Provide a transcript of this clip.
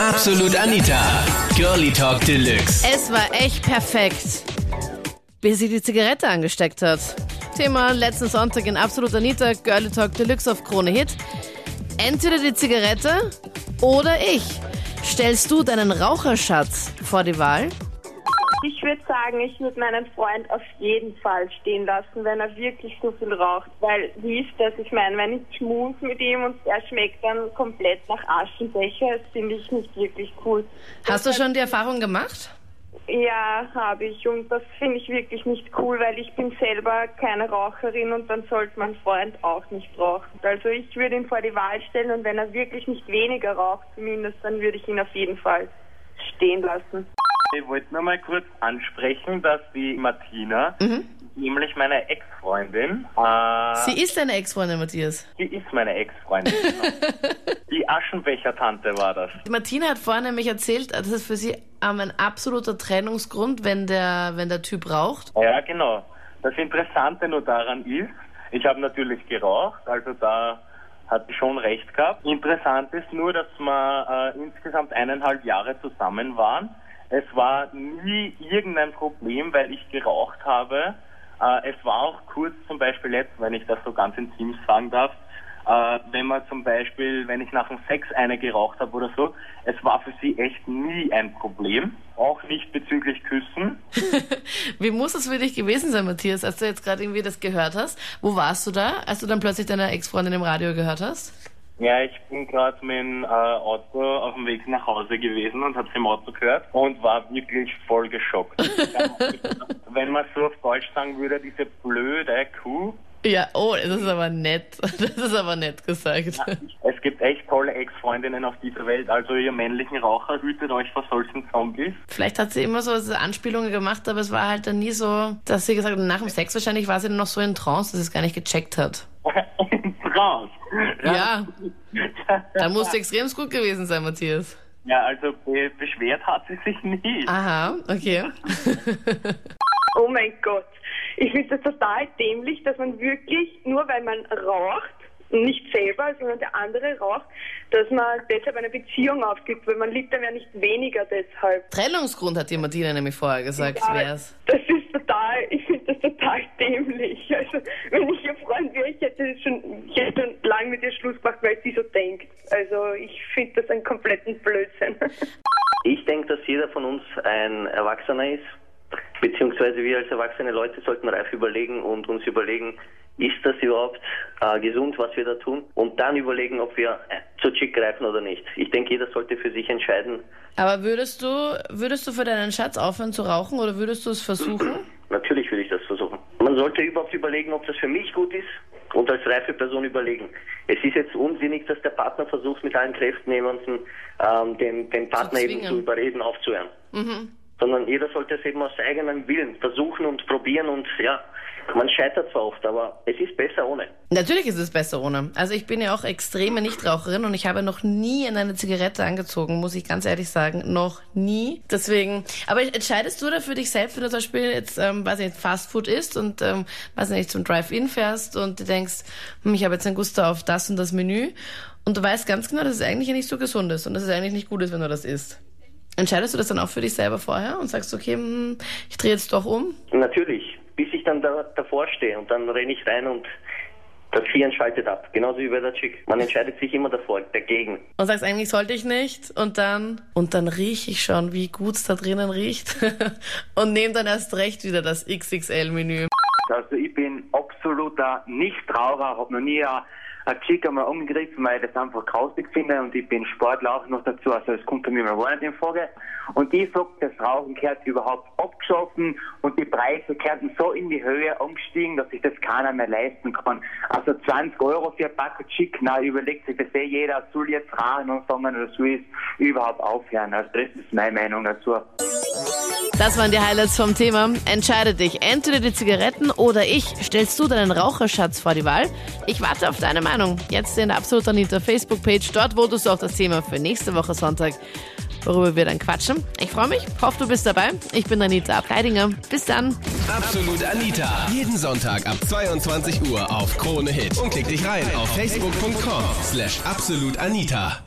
Absolut Anita. Girlie Talk Deluxe. Es war echt perfekt, bis sie die Zigarette angesteckt hat. Thema letzten Sonntag in Absolut Anita, Girlie Talk Deluxe auf Krone Hit. Entweder die Zigarette oder ich. Stellst du deinen Raucherschatz vor die Wahl? Ich würde sagen, ich würde meinen Freund auf jeden Fall stehen lassen, wenn er wirklich so viel raucht. Weil, wie ist das? Ich meine, wenn ich schmus mit ihm und er schmeckt dann komplett nach Aschenbecher, das finde ich nicht wirklich cool. Hast du schon die Erfahrung gemacht? Ja, habe ich. Und das finde ich wirklich nicht cool, weil ich bin selber keine Raucherin und dann sollte mein Freund auch nicht rauchen. Also ich würde ihn vor die Wahl stellen und wenn er wirklich nicht weniger raucht zumindest, dann würde ich ihn auf jeden Fall stehen lassen. Ich wollte nur mal kurz ansprechen, dass die Martina, nämlich meine Ex-Freundin, äh, Sie ist deine Ex-Freundin, Matthias. die ist meine Ex-Freundin. die Aschenbecher-Tante war das. Die Martina hat vorhin nämlich erzählt, das ist für sie ähm, ein absoluter Trennungsgrund, wenn der, wenn der Typ raucht. Ja, genau. Das Interessante nur daran ist, ich habe natürlich geraucht, also da hat schon recht gehabt. Interessant ist nur, dass wir äh, insgesamt eineinhalb Jahre zusammen waren. Es war nie irgendein Problem, weil ich geraucht habe. Äh, es war auch kurz zum Beispiel jetzt, wenn ich das so ganz intim sagen darf, äh, wenn man zum Beispiel, wenn ich nach dem Sex eine geraucht habe oder so, es war für sie echt nie ein Problem. Auch nicht bezüglich Küssen. Wie muss es für dich gewesen sein, Matthias, als du jetzt gerade irgendwie das gehört hast? Wo warst du da, als du dann plötzlich deine Ex-Freundin im Radio gehört hast? Ja, ich bin gerade mit dem äh, Auto auf dem Weg nach Hause gewesen und habe im Auto gehört und war wirklich voll geschockt. Wenn man so auf Deutsch sagen würde, diese blöde Kuh. Ja, oh, das ist aber nett. Das ist aber nett gesagt. Es gibt echt tolle Ex-Freundinnen auf dieser Welt, also ihr männlichen Raucher hütet euch vor solchen Zombies. Vielleicht hat sie immer so Anspielungen gemacht, aber es war halt dann nie so, dass sie gesagt hat, nach dem Sex wahrscheinlich war sie dann noch so in Trance, dass sie es gar nicht gecheckt hat. Raus! Ja, da muss extrem gut gewesen sein, Matthias. Ja, also be beschwert hat sie sich nie. Aha, okay. Oh mein Gott. Ich finde das total dämlich, dass man wirklich, nur weil man raucht, nicht selber, sondern der andere raucht, dass man deshalb eine Beziehung aufgibt, weil man liebt dann ja nicht weniger deshalb. Trennungsgrund hat die Martina nämlich vorher gesagt, Ja, wär's. Das ist total, ich finde das total dämlich. Also, wenn ich ihr Freund wäre, ich hätte schon, ich hätte schon lange mit ihr Schluss gemacht, weil sie so denkt. Also, ich finde das einen kompletten Blödsinn. Ich denke, dass jeder von uns ein Erwachsener ist, beziehungsweise wir als erwachsene Leute sollten reif überlegen und uns überlegen, ist das überhaupt äh, gesund, was wir da tun? Und dann überlegen, ob wir äh, zu Chick greifen oder nicht. Ich denke, jeder sollte für sich entscheiden. Aber würdest du, würdest du für deinen Schatz aufhören zu rauchen oder würdest du es versuchen? Natürlich würde ich das versuchen. Man sollte überhaupt überlegen, ob das für mich gut ist und als reife Person überlegen. Es ist jetzt unsinnig, dass der Partner versucht, mit allen Kräften jemanden, ähm, den, den Partner eben zwingen. zu überreden, aufzuhören. Sondern jeder sollte es eben aus eigenem Willen versuchen und probieren und ja, man scheitert zwar oft, aber es ist besser ohne. Natürlich ist es besser ohne. Also ich bin ja auch extreme Nichtraucherin und ich habe noch nie in eine Zigarette angezogen, muss ich ganz ehrlich sagen. Noch nie. Deswegen, aber entscheidest du da für dich selbst, wenn du zum Beispiel jetzt, ähm, weiß ich nicht, Fastfood isst und, ähm, weiß ich nicht, zum Drive-In fährst und du denkst, hm, ich habe jetzt ein Gusto auf das und das Menü und du weißt ganz genau, dass es eigentlich nicht so gesund ist und dass es eigentlich nicht gut ist, wenn du das isst. Entscheidest du das dann auch für dich selber vorher und sagst, okay, hm, ich drehe jetzt doch um? Natürlich, bis ich dann da, davor stehe und dann renne ich rein und das Hirn schaltet ab. Genauso wie bei der Chick. Man entscheidet sich immer davor, dagegen. und sagst, eigentlich sollte ich nicht. Und dann, und dann rieche ich schon, wie gut es da drinnen riecht. und nehme dann erst recht wieder das XXL-Menü. Also ich bin absoluter Nichtraucher, habe noch nie eine, eine Chick einmal umgegriffen, weil ich das einfach grausig finde und ich bin Sportler auch noch dazu, also das kommt bei mir mal gar nicht in Frage. Und ich sag, das Rauchen gehört überhaupt abgeschaffen und die Preise gehören so in die Höhe angestiegen, dass sich das keiner mehr leisten kann. Also 20 Euro für ein Pack Chick, na überlegt sich das eh jeder, soll jetzt rauchen anfangen oder soll es überhaupt aufhören. Also das ist meine Meinung dazu. Das waren die Highlights vom Thema. Entscheide dich. Entweder die Zigaretten oder ich. Stellst du deinen Raucherschatz vor die Wahl? Ich warte auf deine Meinung. Jetzt in der Absolut Anita Facebook-Page. Dort votest du auch das Thema für nächste Woche Sonntag, worüber wir dann quatschen. Ich freue mich. Hoffe, du bist dabei. Ich bin Anita Ableidinger. Bis dann. Absolut Anita. Jeden Sonntag ab 22 Uhr auf Krone Hit. Und klick dich rein auf facebook.com slash absolutanita.